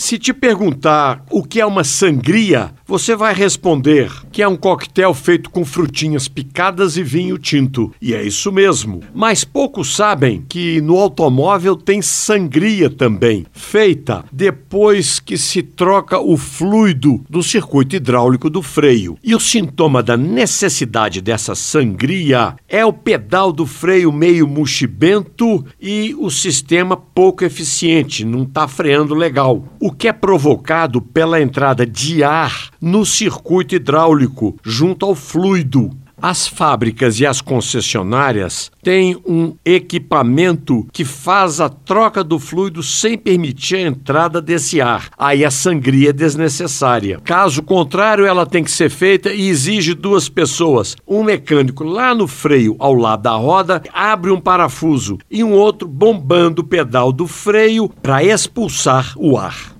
Se te perguntar o que é uma sangria, você vai responder que é um coquetel feito com frutinhas picadas e vinho tinto. E é isso mesmo. Mas poucos sabem que no automóvel tem sangria também, feita depois que se troca o fluido do circuito hidráulico do freio. E o sintoma da necessidade dessa sangria é o pedal do freio meio muxibento e o sistema pouco eficiente, não está freando legal. O que é provocado pela entrada de ar no circuito hidráulico, junto ao fluido. As fábricas e as concessionárias têm um equipamento que faz a troca do fluido sem permitir a entrada desse ar. Aí a sangria é desnecessária. Caso contrário, ela tem que ser feita e exige duas pessoas. Um mecânico lá no freio, ao lado da roda, abre um parafuso e um outro bombando o pedal do freio para expulsar o ar.